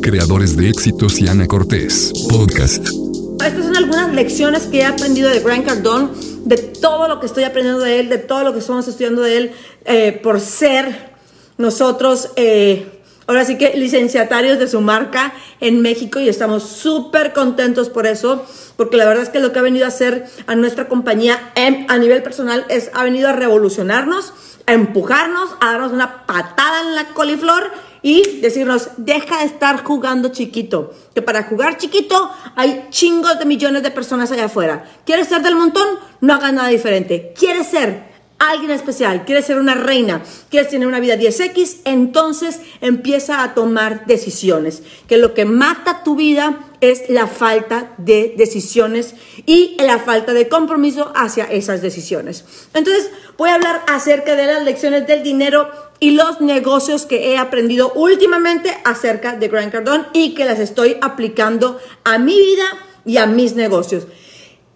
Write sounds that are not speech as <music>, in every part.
Creadores de éxitos y Ana Cortés. Podcast. Estas son algunas lecciones que he aprendido de Grant Cardone, de todo lo que estoy aprendiendo de él, de todo lo que estamos estudiando de él, eh, por ser nosotros, eh, ahora sí que licenciatarios de su marca en México y estamos súper contentos por eso, porque la verdad es que lo que ha venido a hacer a nuestra compañía a nivel personal es, ha venido a revolucionarnos, a empujarnos, a darnos una patada en la coliflor y decirnos, deja de estar jugando chiquito. Que para jugar chiquito hay chingos de millones de personas allá afuera. ¿Quieres ser del montón? No hagas nada diferente. ¿Quieres ser alguien especial? ¿Quieres ser una reina? ¿Quieres tener una vida 10X? Entonces empieza a tomar decisiones. Que lo que mata tu vida es la falta de decisiones y la falta de compromiso hacia esas decisiones. Entonces voy a hablar acerca de las lecciones del dinero y los negocios que he aprendido últimamente acerca de Grant Cardone y que las estoy aplicando a mi vida y a mis negocios.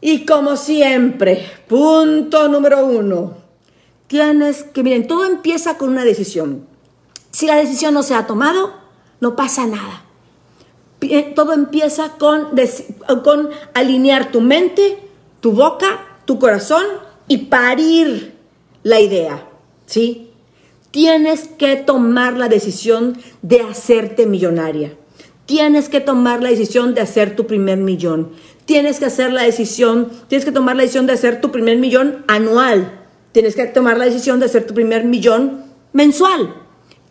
Y como siempre, punto número uno, tienes que, miren, todo empieza con una decisión. Si la decisión no se ha tomado, no pasa nada. Todo empieza con, con alinear tu mente, tu boca, tu corazón y parir la idea, ¿sí? Tienes que tomar la decisión de hacerte millonaria. Tienes que tomar la decisión de hacer tu primer millón. Tienes que hacer la decisión, tienes que tomar la decisión de hacer tu primer millón anual. Tienes que tomar la decisión de hacer tu primer millón mensual.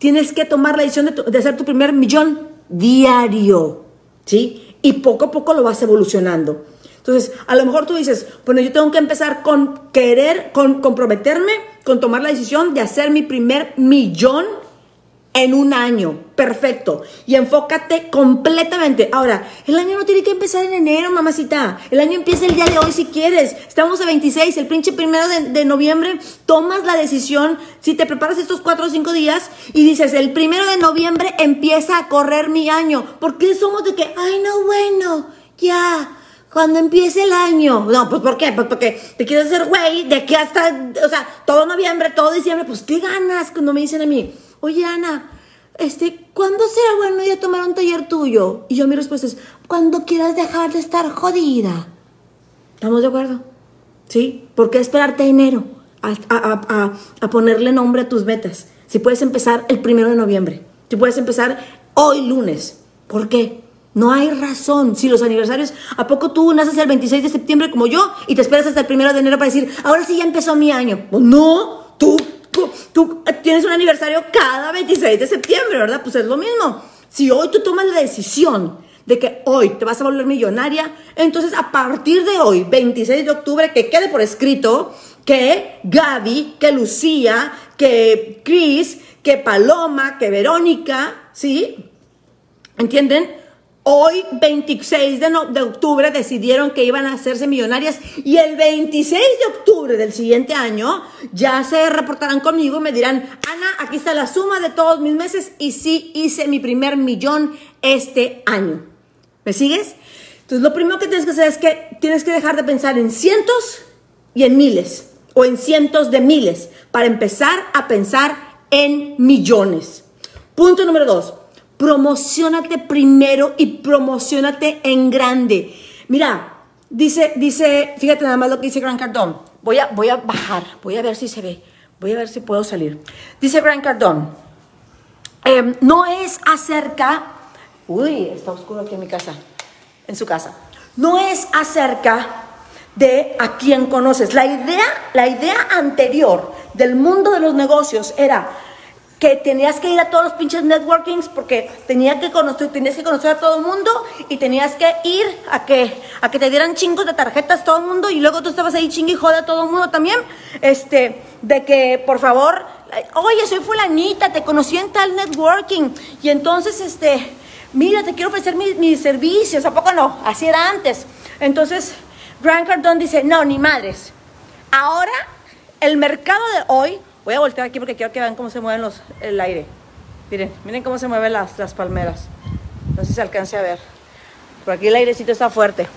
Tienes que tomar la decisión de, de hacer tu primer millón diario. ¿Sí? Y poco a poco lo vas evolucionando. Entonces, a lo mejor tú dices, bueno, yo tengo que empezar con querer, con comprometerme, con tomar la decisión de hacer mi primer millón en un año. Perfecto. Y enfócate completamente. Ahora, el año no tiene que empezar en enero, mamacita. El año empieza el día de hoy si quieres. Estamos a 26, el pinche primero de, de noviembre. Tomas la decisión, si te preparas estos cuatro o cinco días y dices, el primero de noviembre empieza a correr mi año. ¿Por qué somos de que, ay, no, bueno, ya cuando empiece el año. No, pues ¿por qué? Pues porque te quieres hacer güey de que hasta, o sea, todo noviembre, todo diciembre, pues qué ganas cuando me dicen a mí, oye Ana, este, ¿cuándo será bueno ir a tomar un taller tuyo? Y yo mi respuesta es, cuando quieras dejar de estar jodida. ¿Estamos de acuerdo? ¿Sí? ¿Por qué esperarte a enero a, a, a ponerle nombre a tus metas? Si puedes empezar el primero de noviembre, si puedes empezar hoy lunes. ¿Por qué? No hay razón. Si los aniversarios, ¿a poco tú naces el 26 de septiembre como yo y te esperas hasta el primero de enero para decir, ahora sí ya empezó mi año? Pues no, tú, tú, tienes un aniversario cada 26 de septiembre, ¿verdad? Pues es lo mismo. Si hoy tú tomas la decisión de que hoy te vas a volver millonaria, entonces a partir de hoy, 26 de octubre, que quede por escrito que Gaby, que Lucía, que Chris, que Paloma, que Verónica, ¿sí? ¿Entienden? Hoy, 26 de, de, octubre, decidieron que iban a hacerse millonarias y el 26 de octubre del siguiente año ya se reportarán conmigo y me dirán, Ana, aquí está la suma de todos mis meses y sí hice mi primer millón este año. ¿Me sigues? Entonces, lo primero que tienes que hacer es que tienes que dejar de pensar en cientos y en miles o en cientos de miles para empezar a pensar en millones. Punto número dos Promocionate primero y promocionate en grande. Mira, dice, dice, fíjate nada más lo que dice Gran Cardón. Voy a, voy a bajar, voy a ver si se ve, voy a ver si puedo salir. Dice Gran Cardón, em, no es acerca, uy, está oscuro aquí en mi casa, en su casa. No es acerca de a quién conoces. La idea, la idea anterior del mundo de los negocios era que tenías que ir a todos los pinches networkings porque tenía que conocer, tenías que conocer a todo el mundo y tenías que ir a que, a que te dieran chingos de tarjetas todo el mundo y luego tú estabas ahí ching y joda a todo el mundo también, este, de que por favor, oye, soy fulanita, te conocí en tal networking y entonces, este, mira, te quiero ofrecer mis, mis servicios, ¿a poco no? Así era antes. Entonces, Grant Cardone dice, no, ni madres. Ahora, el mercado de hoy Voy a voltear aquí porque quiero que vean cómo se mueven los, el aire. Miren, miren cómo se mueven las, palmeras. No sé si se alcance a ver. Por aquí el airecito está fuerte.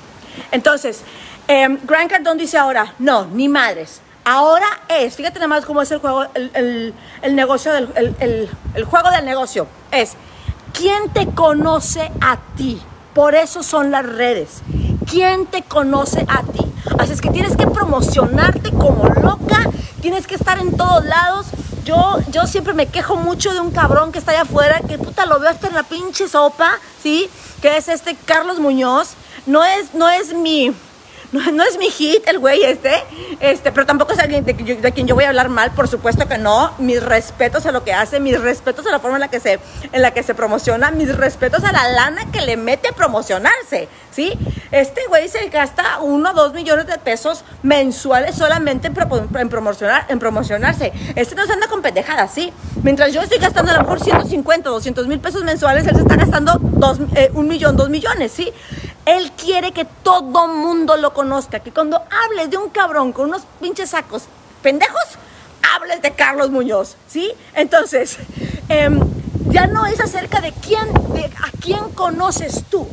Entonces, eh, Grant Cardone dice ahora, no, ni madres. Ahora es, fíjate nada más cómo es el juego, el, negocio, del, el, el, juego del negocio. Es, ¿Quién te conoce a ti? Por eso son las redes. ¿Quién te conoce a ti? Así es que tienes que promocionarte como loca, tienes que estar en todos lados. Yo, yo siempre me quejo mucho de un cabrón que está allá afuera, que puta lo veo hasta en la pinche sopa, ¿sí? Que es este Carlos Muñoz. No es, no es mi, no, es mi hit el güey este, este, pero tampoco es alguien de, quien yo voy a hablar mal, por supuesto que no. Mis respetos a lo que hace, mis respetos a la forma en la que se, en la que se promociona, mis respetos a la lana que le mete a promocionarse, ¿sí? Este güey se gasta uno o dos millones de pesos mensuales solamente en, promocionar, en promocionarse. Este no se anda con pendejadas, ¿sí? Mientras yo estoy gastando a lo mejor 150, 200 mil pesos mensuales, él se está gastando dos, eh, un millón, dos millones, ¿sí? Él quiere que todo mundo lo conozca, que cuando hables de un cabrón con unos pinches sacos pendejos, hables de Carlos Muñoz, ¿sí? Entonces, em, ya no es acerca de quién, de a quién conoces tú,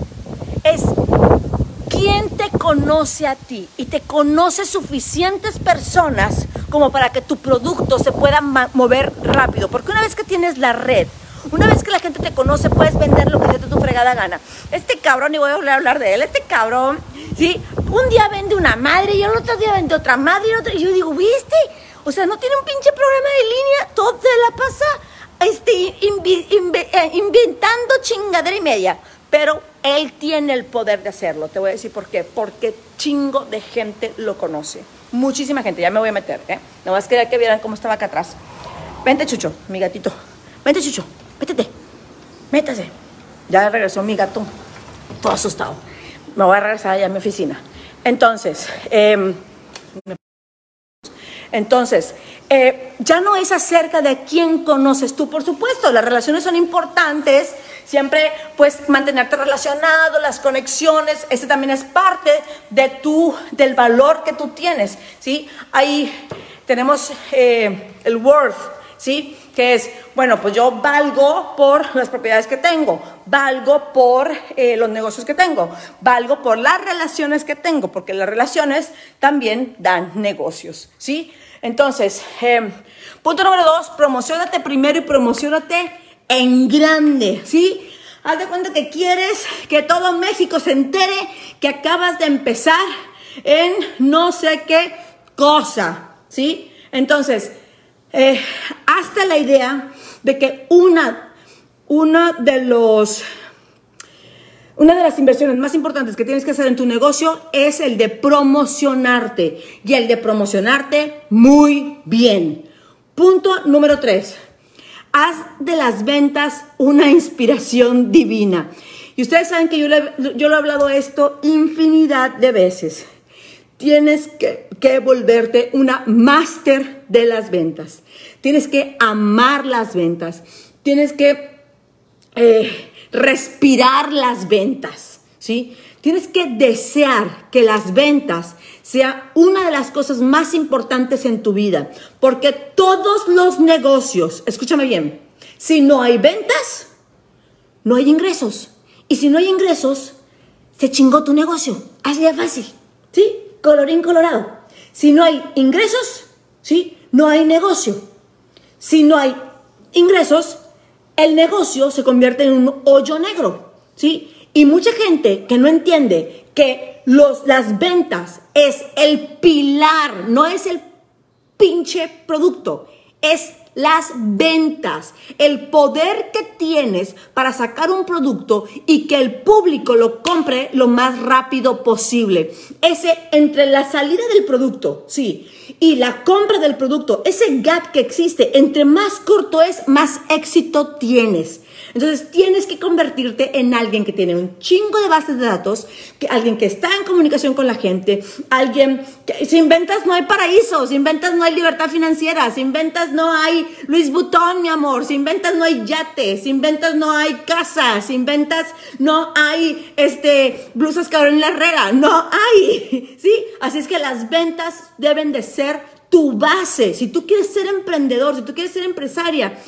es quién te conoce a ti y te conoce suficientes personas como para que tu producto se pueda mover rápido, porque una vez que tienes la red, una vez que la gente te conoce, puedes vender lo que te tu fregada gana. Este cabrón, y voy a hablar de él, este cabrón, ¿sí? Un día vende una madre y el otro día vende otra madre y otro. Y yo digo, ¿viste? O sea, no tiene un pinche programa de línea, todo se la pasa este, eh, inventando chingadera y media. Pero él tiene el poder de hacerlo. Te voy a decir por qué. Porque chingo de gente lo conoce. Muchísima gente. Ya me voy a meter, ¿eh? Nada más quería que vieran cómo estaba acá atrás. Vente, Chucho, mi gatito. Vente, Chucho. Métete, métase. Ya regresó mi gato, todo asustado. Me voy a regresar allá a mi oficina. Entonces, em, entonces, eh, ya no es acerca de quién conoces tú, por supuesto, las relaciones son importantes, siempre pues mantenerte relacionado, las conexiones, ese también es parte de tu, del valor que tú tienes, ¿sí? Ahí tenemos eh, el worth, ¿sí? Que es, bueno, pues yo valgo por las propiedades que tengo, valgo por eh, los negocios que tengo, valgo por las relaciones que tengo, porque las relaciones también dan negocios, ¿sí? Entonces, em, punto número dos, promocionate primero y promocionate en grande, ¿sí? Haz de cuenta que quieres que todo México se entere que acabas de empezar en no sé qué cosa, ¿sí? Entonces, eh, hasta la idea de que una, una de los una de las inversiones más importantes que tienes que hacer en tu negocio es el de promocionarte y el de promocionarte muy bien. Punto número tres. Haz de las ventas una inspiración divina. Y ustedes saben que yo, yo lo he hablado esto infinidad de veces. Tienes que, que volverte una máster de las ventas. Tienes que amar las ventas. Tienes que eh, respirar las ventas. ¿sí? Tienes que desear que las ventas sea una de las cosas más importantes en tu vida. Porque todos los negocios, escúchame bien, si no hay ventas, no hay ingresos. Y si no hay ingresos, se chingó tu negocio. Así de fácil. ¿Sí? colorín colorado. Si no hay ingresos, ¿sí? No hay negocio. Si no hay ingresos, el negocio se convierte en un hoyo negro, ¿sí? Y mucha gente que no entiende que los, las ventas es el pilar, no es el pinche producto, es las ventas, el poder que tienes para sacar un producto y que el público lo compre lo más rápido posible. Ese entre la salida del producto, sí, y la compra del producto, ese gap que existe, entre más corto es, más éxito tienes. Entonces tienes que convertirte en alguien que tiene un chingo de bases de datos, que, alguien que está en comunicación con la gente, alguien que sin ventas no hay paraíso, sin ventas no hay libertad financiera, sin ventas no hay Luis Butón, mi amor, sin ventas no hay yate, sin ventas no hay casa, sin ventas no hay este blusas la Herrera, no hay, <laughs> ¿sí? Así es que las ventas deben de ser tu base. Si tú quieres ser emprendedor, si tú quieres ser empresaria,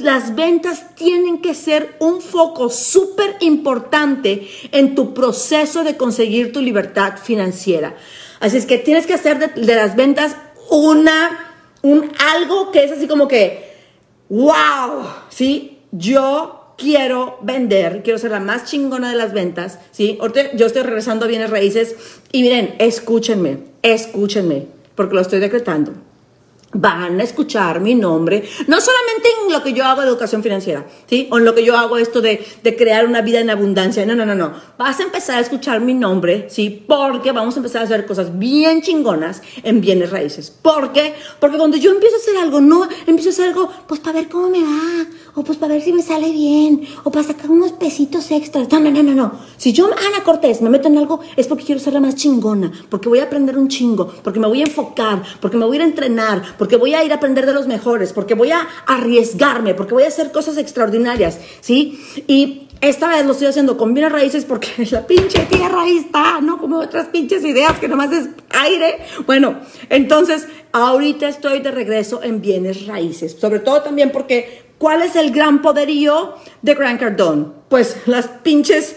las ventas tienen que ser un foco súper importante en tu proceso de conseguir tu libertad financiera. Así es que tienes que hacer de, las ventas una, un algo que es así como que, wow, ¿sí? Yo quiero vender, quiero ser la más chingona de las ventas, ¿sí? Ahorita yo estoy regresando a bienes raíces y miren, escúchenme, escúchenme, porque lo estoy decretando van a escuchar mi nombre, no solamente en lo que yo hago de educación financiera, ¿sí? O en lo que yo hago esto de, de, crear una vida en abundancia, no, no, no, no, vas a empezar a escuchar mi nombre, ¿sí? Porque vamos a empezar a hacer cosas bien chingonas en bienes raíces. ¿Por qué? Porque cuando yo empiezo a hacer algo, no, empiezo a hacer algo, pues para ver cómo me va, o pues para ver si me sale bien, o para sacar unos pesitos extras, no, no, no, no, no. Si yo, Ana Cortés, me meto en algo, es porque quiero ser la más chingona, porque voy a aprender un chingo, porque me voy a enfocar, porque me voy a ir a entrenar, porque voy a ir a aprender de los mejores, porque voy a arriesgarme, porque voy a hacer cosas extraordinarias, ¿sí? Y esta vez lo estoy haciendo con bienes raíces porque <laughs> la pinche tierra ahí está, no como otras pinches ideas que nomás es aire. Bueno, entonces ahorita estoy de regreso en bienes raíces, sobre todo también porque ¿cuál es el gran poderío de Grant Cardone? Pues las pinches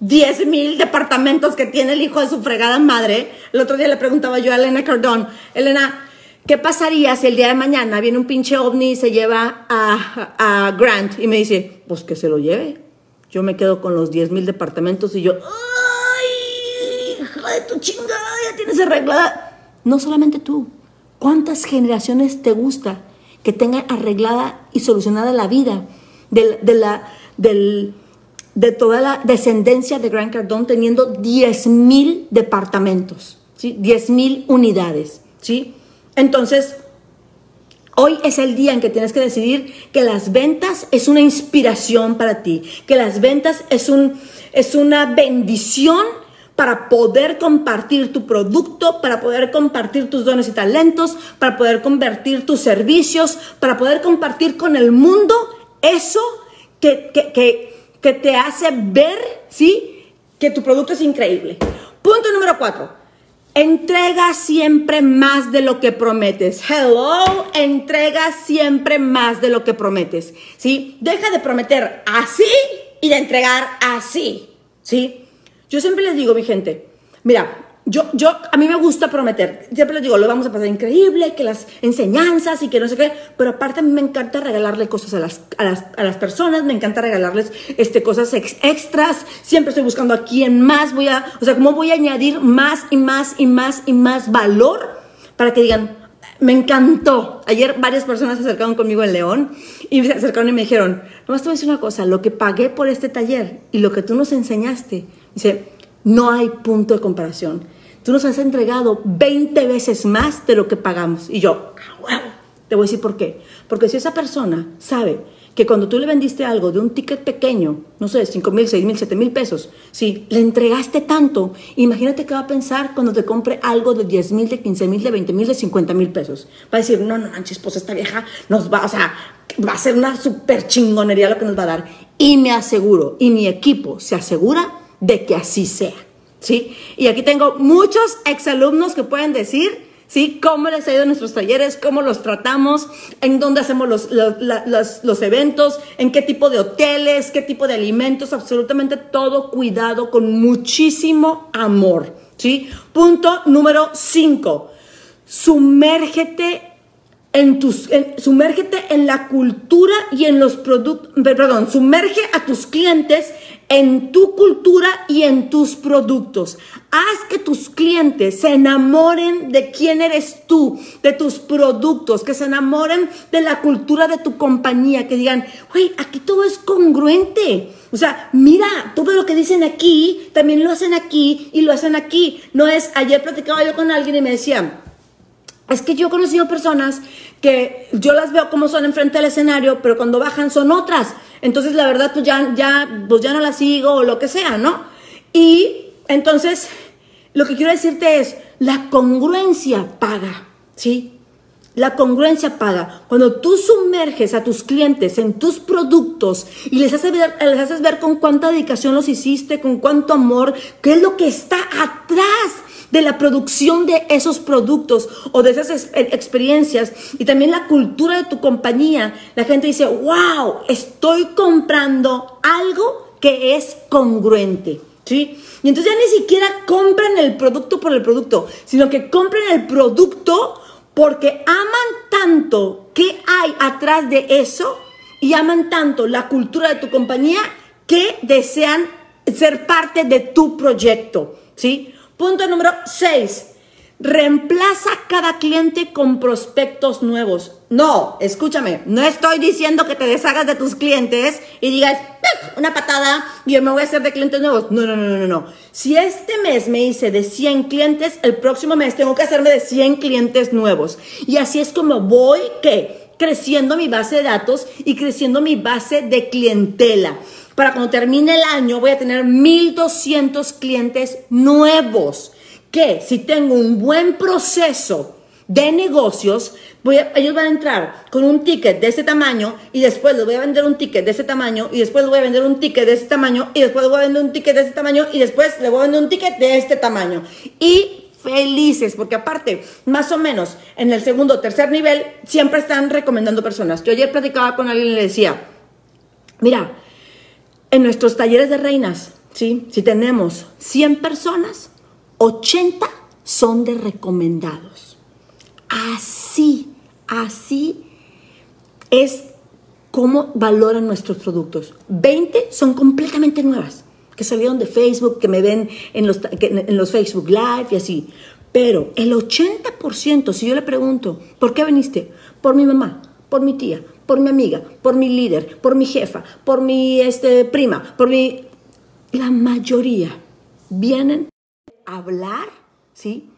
10 mil departamentos que tiene el hijo de su fregada madre. El otro día le preguntaba yo a Elena Cardone, Elena, ¿Qué pasaría si el día de mañana viene un pinche ovni y se lleva a, Grant y me dice, pues que se lo lleve? Yo me quedo con los 10 mil departamentos y yo, ¡ay! Hija de tu chingada, ya tienes arreglada. No solamente tú, ¿cuántas generaciones te gusta que tengan arreglada y solucionada la vida de, la, de toda la descendencia de Grant Cardone teniendo 10 mil departamentos, ¿sí? 10 mil unidades, ¿sí? Entonces, hoy es el día en que tienes que decidir que las ventas es una inspiración para ti, que las ventas es, un, es una bendición para poder compartir tu producto, para poder compartir tus dones y talentos, para poder convertir tus servicios, para poder compartir con el mundo eso que, que te hace ver, ¿sí? Que tu producto es increíble. Punto número cuatro. Entrega siempre más de lo que prometes. Hello, entrega siempre más de lo que prometes. ¿Sí? Deja de prometer así y de entregar así. ¿Sí? Yo siempre les digo, mi gente, mira, yo, yo, a mí me gusta prometer. Siempre les digo, lo vamos a pasar increíble, que las enseñanzas y que no sé qué. Pero aparte a mí me encanta regalarle cosas a las, a las, a las personas, me encanta regalarles este, cosas extras. Siempre estoy buscando a quién más voy a, o sea, cómo voy a añadir más y más y más y más valor para que digan, me encantó. Ayer varias personas se acercaron conmigo en León y me acercaron y me dijeron, nomás te voy a decir una cosa, lo que pagué por este taller y lo que tú nos enseñaste, dice, no hay punto de comparación Tú nos has entregado 20 veces más de lo que pagamos. Y yo, ah, Te voy a decir por qué. Porque si esa persona sabe que cuando tú le vendiste algo de un ticket pequeño, no sé, 5 mil, 6 mil, 7 mil pesos, si le entregaste tanto, imagínate qué va a pensar cuando te compre algo de 10 mil, de 15 mil, de 20 mil, de 50 mil pesos. Va a decir, no, no manches, pues esta vieja nos va, o sea, va a ser una super chingonería lo que nos va a dar. Y me aseguro, y mi equipo se asegura de que así sea. ¿Sí? Y aquí tengo muchos exalumnos que pueden decir, ¿sí? Cómo les ha ido en nuestros talleres, cómo los tratamos, en dónde hacemos los, los, los, eventos, en qué tipo de hoteles, qué tipo de alimentos, absolutamente todo cuidado con muchísimo amor, ¿sí? Punto número 5. Sumérgete en tus, sumérgete en la cultura y en los productos, perdón, sumerge a tus clientes en tu cultura y en tus productos. Haz que tus clientes se enamoren de quién eres tú, de tus productos, que se enamoren de la cultura de tu compañía, que digan, güey, aquí todo es congruente. O sea, mira, todo lo que dicen aquí, también lo hacen aquí y lo hacen aquí. No es, ayer platicaba yo con alguien y me decía, es que yo he conocido personas que yo las veo como son enfrente del escenario, pero cuando bajan son otras. Entonces, la verdad, pues ya, ya, pues ya no las sigo o lo que sea, ¿no? Y entonces, lo que quiero decirte es, la congruencia paga, ¿sí? La congruencia paga. Cuando tú sumerges a tus clientes en tus productos y les haces, ver, les haces ver con cuánta dedicación los hiciste, con cuánto amor, qué es lo que está atrás de la producción de esos productos o de esas experiencias y también la cultura de tu compañía, la gente dice, wow, estoy comprando algo que es congruente. ¿Sí? Y entonces ya ni siquiera compran el producto por el producto, sino que compran el producto porque aman tanto que hay atrás de eso y aman tanto la cultura de tu compañía que desean ser parte de tu proyecto, ¿sí? Punto número 6. Reemplaza cada cliente con prospectos nuevos. No, escúchame, no estoy diciendo que te deshagas de tus clientes y digas una patada y yo me voy a hacer de clientes nuevos. No, no, no, no, no. Si este mes me hice de 100 clientes, el próximo mes tengo que hacerme de 100 clientes nuevos. Y así es como voy. Creciendo mi base de datos y creciendo mi base de clientela. Para cuando termine el año voy a tener 1200 clientes nuevos que si tengo un buen proceso de negocios, ellos van a entrar con un ticket de ese tamaño y después les voy a vender un ticket de ese tamaño y después les voy a vender un ticket de ese tamaño y después les voy a vender un ticket de ese tamaño y después les voy a vender un ticket de este tamaño. Y felices, porque aparte, más o menos en el segundo o tercer nivel, siempre están recomendando personas. Yo ayer platicaba con alguien y le decía, mira, en nuestros talleres de reinas, ¿sí? si tenemos 100 personas, 80 son de recomendados. Así, así es como valoran nuestros productos. 20 son completamente nuevas, que salieron de Facebook, que me ven en los, en los Facebook Live y así. Pero el 80%, si yo le pregunto, ¿por qué viniste? Por mi mamá, por mi tía, por mi amiga, por mi líder, por mi jefa, por mi este, prima, por mi... La mayoría vienen hablar, ¿sí?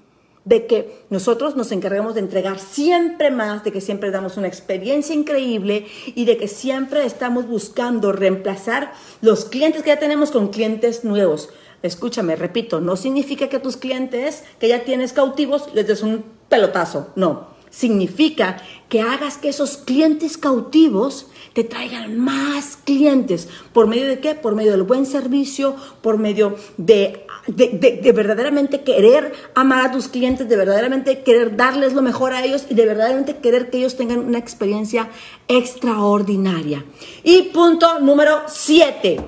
De que nosotros nos encargamos de entregar siempre más, de que siempre damos una experiencia increíble y de que siempre estamos buscando reemplazar los clientes que ya tenemos con clientes nuevos. Escúchame, repito, no significa que a tus clientes que ya tienes cautivos les des un pelotazo, no. Significa que hagas que esos clientes cautivos te traigan más clientes. ¿Por medio de qué? Por medio del buen servicio, por medio de de, verdaderamente querer amar a tus clientes, de verdaderamente querer darles lo mejor a ellos y de verdaderamente querer que ellos tengan una experiencia extraordinaria. Y punto número 7,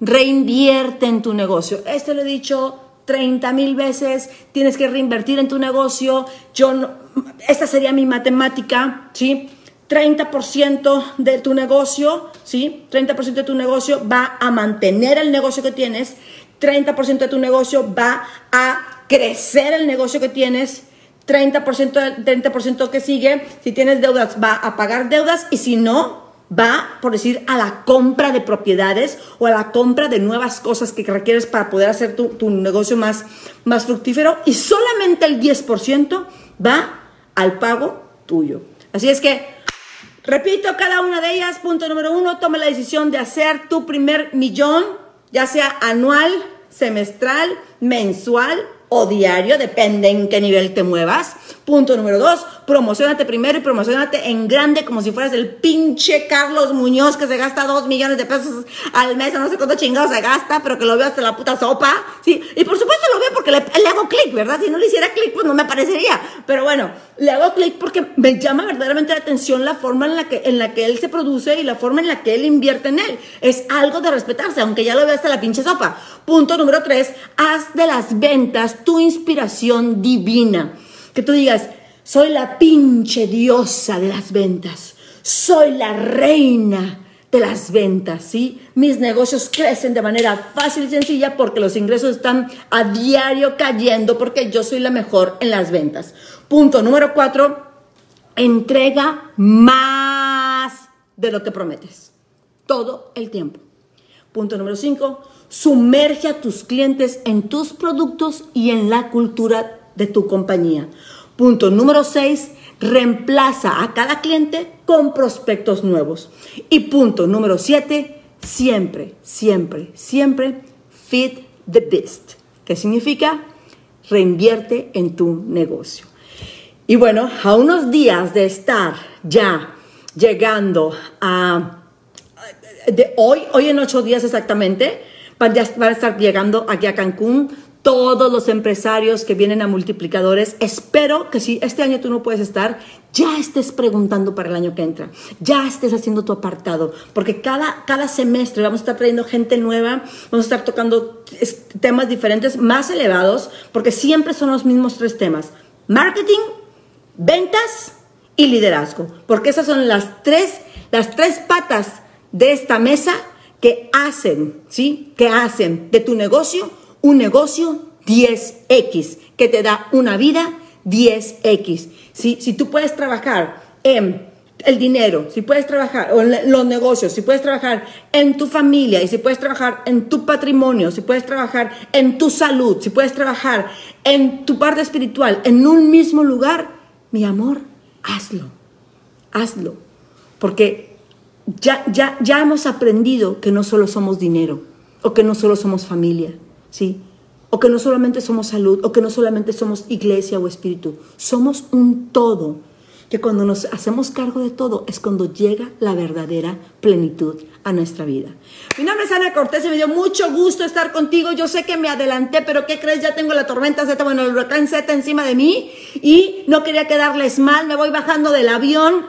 reinvierte en tu negocio. Este lo he dicho 30 mil veces, tienes que reinvertir en tu negocio. Yo esta sería mi matemática, ¿sí? 30% de tu negocio, ¿sí? 30% de tu negocio va a mantener el negocio que tienes 30% de tu negocio va a crecer el negocio que tienes, 30%, 30% que sigue, si tienes deudas, va a pagar deudas y si no, va, por decir, a la compra de propiedades o a la compra de nuevas cosas que requieres para poder hacer tu, tu negocio más, más fructífero y solamente el 10% va al pago tuyo. Así es que, repito cada una de ellas, punto número uno, toma la decisión de hacer tu primer millón ya sea anual, semestral, mensual diario, depende en qué nivel te muevas. Punto número dos, promocionate primero y promocionate en grande como si fueras el pinche Carlos Muñoz que se gasta dos millones de pesos al mes, no sé cuánto chingado se gasta, pero que lo veo hasta la puta sopa, ¿sí? Y por supuesto lo veo porque le, le hago clic, ¿verdad? Si no le hiciera clic, pues no me aparecería. Pero bueno, le hago clic porque me llama verdaderamente la atención la forma en la, que, en la que él se produce y la forma en la que él invierte en él. Es algo de respetarse, aunque ya lo veo hasta la pinche sopa. Punto número tres, haz de las ventas tu inspiración divina. Que tú digas, soy la pinche diosa de las ventas. Soy la reina de las ventas, ¿sí? Mis negocios crecen de manera fácil y sencilla porque los ingresos están a diario cayendo porque yo soy la mejor en las ventas. Punto número cuatro, entrega más de lo que prometes. Todo el tiempo. Punto número cinco, sumerge a tus clientes en tus productos y en la cultura de tu compañía. Punto número 6, reemplaza a cada cliente con prospectos nuevos. Y punto número 7, siempre, siempre, siempre feed the beast, que significa reinvierte en tu negocio. Y bueno, a unos días de estar ya llegando a, de hoy, hoy en ocho días exactamente, van a estar llegando aquí a Cancún todos los empresarios que vienen a multiplicadores. Espero que si este año tú no puedes estar, ya estés preguntando para el año que entra, ya estés haciendo tu apartado, porque cada, cada semestre vamos a estar trayendo gente nueva, vamos a estar tocando temas diferentes, más elevados, porque siempre son los mismos tres temas. Marketing, ventas y liderazgo. Porque esas son las tres, las tres patas de esta mesa que hacen, ¿sí? Que hacen de tu negocio un negocio 10X, que te da una vida 10X. ¿sí? Si tú puedes trabajar en el dinero, si puedes trabajar en los negocios, si puedes trabajar en tu familia y si puedes trabajar en tu patrimonio, si puedes trabajar en tu salud, si puedes trabajar en tu parte espiritual, en un mismo lugar, mi amor, hazlo, hazlo. Porque ya, ya, ya hemos aprendido que no solo somos dinero o que no solo somos familia, ¿sí? O que no solamente somos salud o que no solamente somos iglesia o espíritu, somos un todo que cuando nos hacemos cargo de todo es cuando llega la verdadera plenitud a nuestra vida. Mi nombre es Ana Cortés y me dio mucho gusto estar contigo. Yo sé que me adelanté, pero ¿qué crees? Ya tengo la tormenta Z, bueno, el huracán Z encima de mí y no quería quedarles mal. Me voy bajando del avión.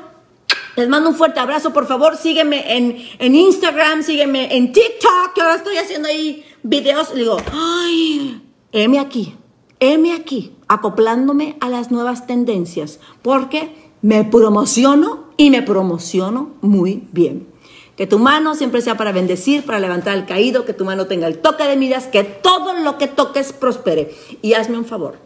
Les mando un fuerte abrazo, por favor, sígueme en, en Instagram, sígueme en TikTok, que ahora estoy haciendo ahí videos. Le digo, ay, heme aquí, heme aquí, acoplándome a las nuevas tendencias, porque me promociono y me promociono muy bien. Que tu mano siempre sea para bendecir, para levantar al caído, que tu mano tenga el toque de miras, que todo lo que toques prospere. Y hazme un favor,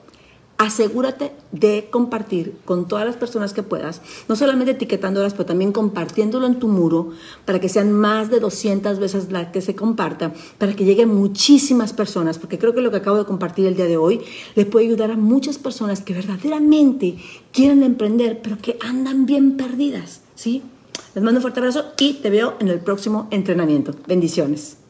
asegúrate de compartir con todas las personas que puedas, no solamente etiquetándolas, pero también compartiéndolo en tu muro para que sean más de 200 veces la que se comparta, para que lleguen muchísimas personas, porque creo que lo que acabo de compartir el día de hoy le puede ayudar a muchas personas que verdaderamente quieren emprender, pero que andan bien perdidas, ¿sí? Les mando un fuerte abrazo y te veo en el próximo entrenamiento. Bendiciones.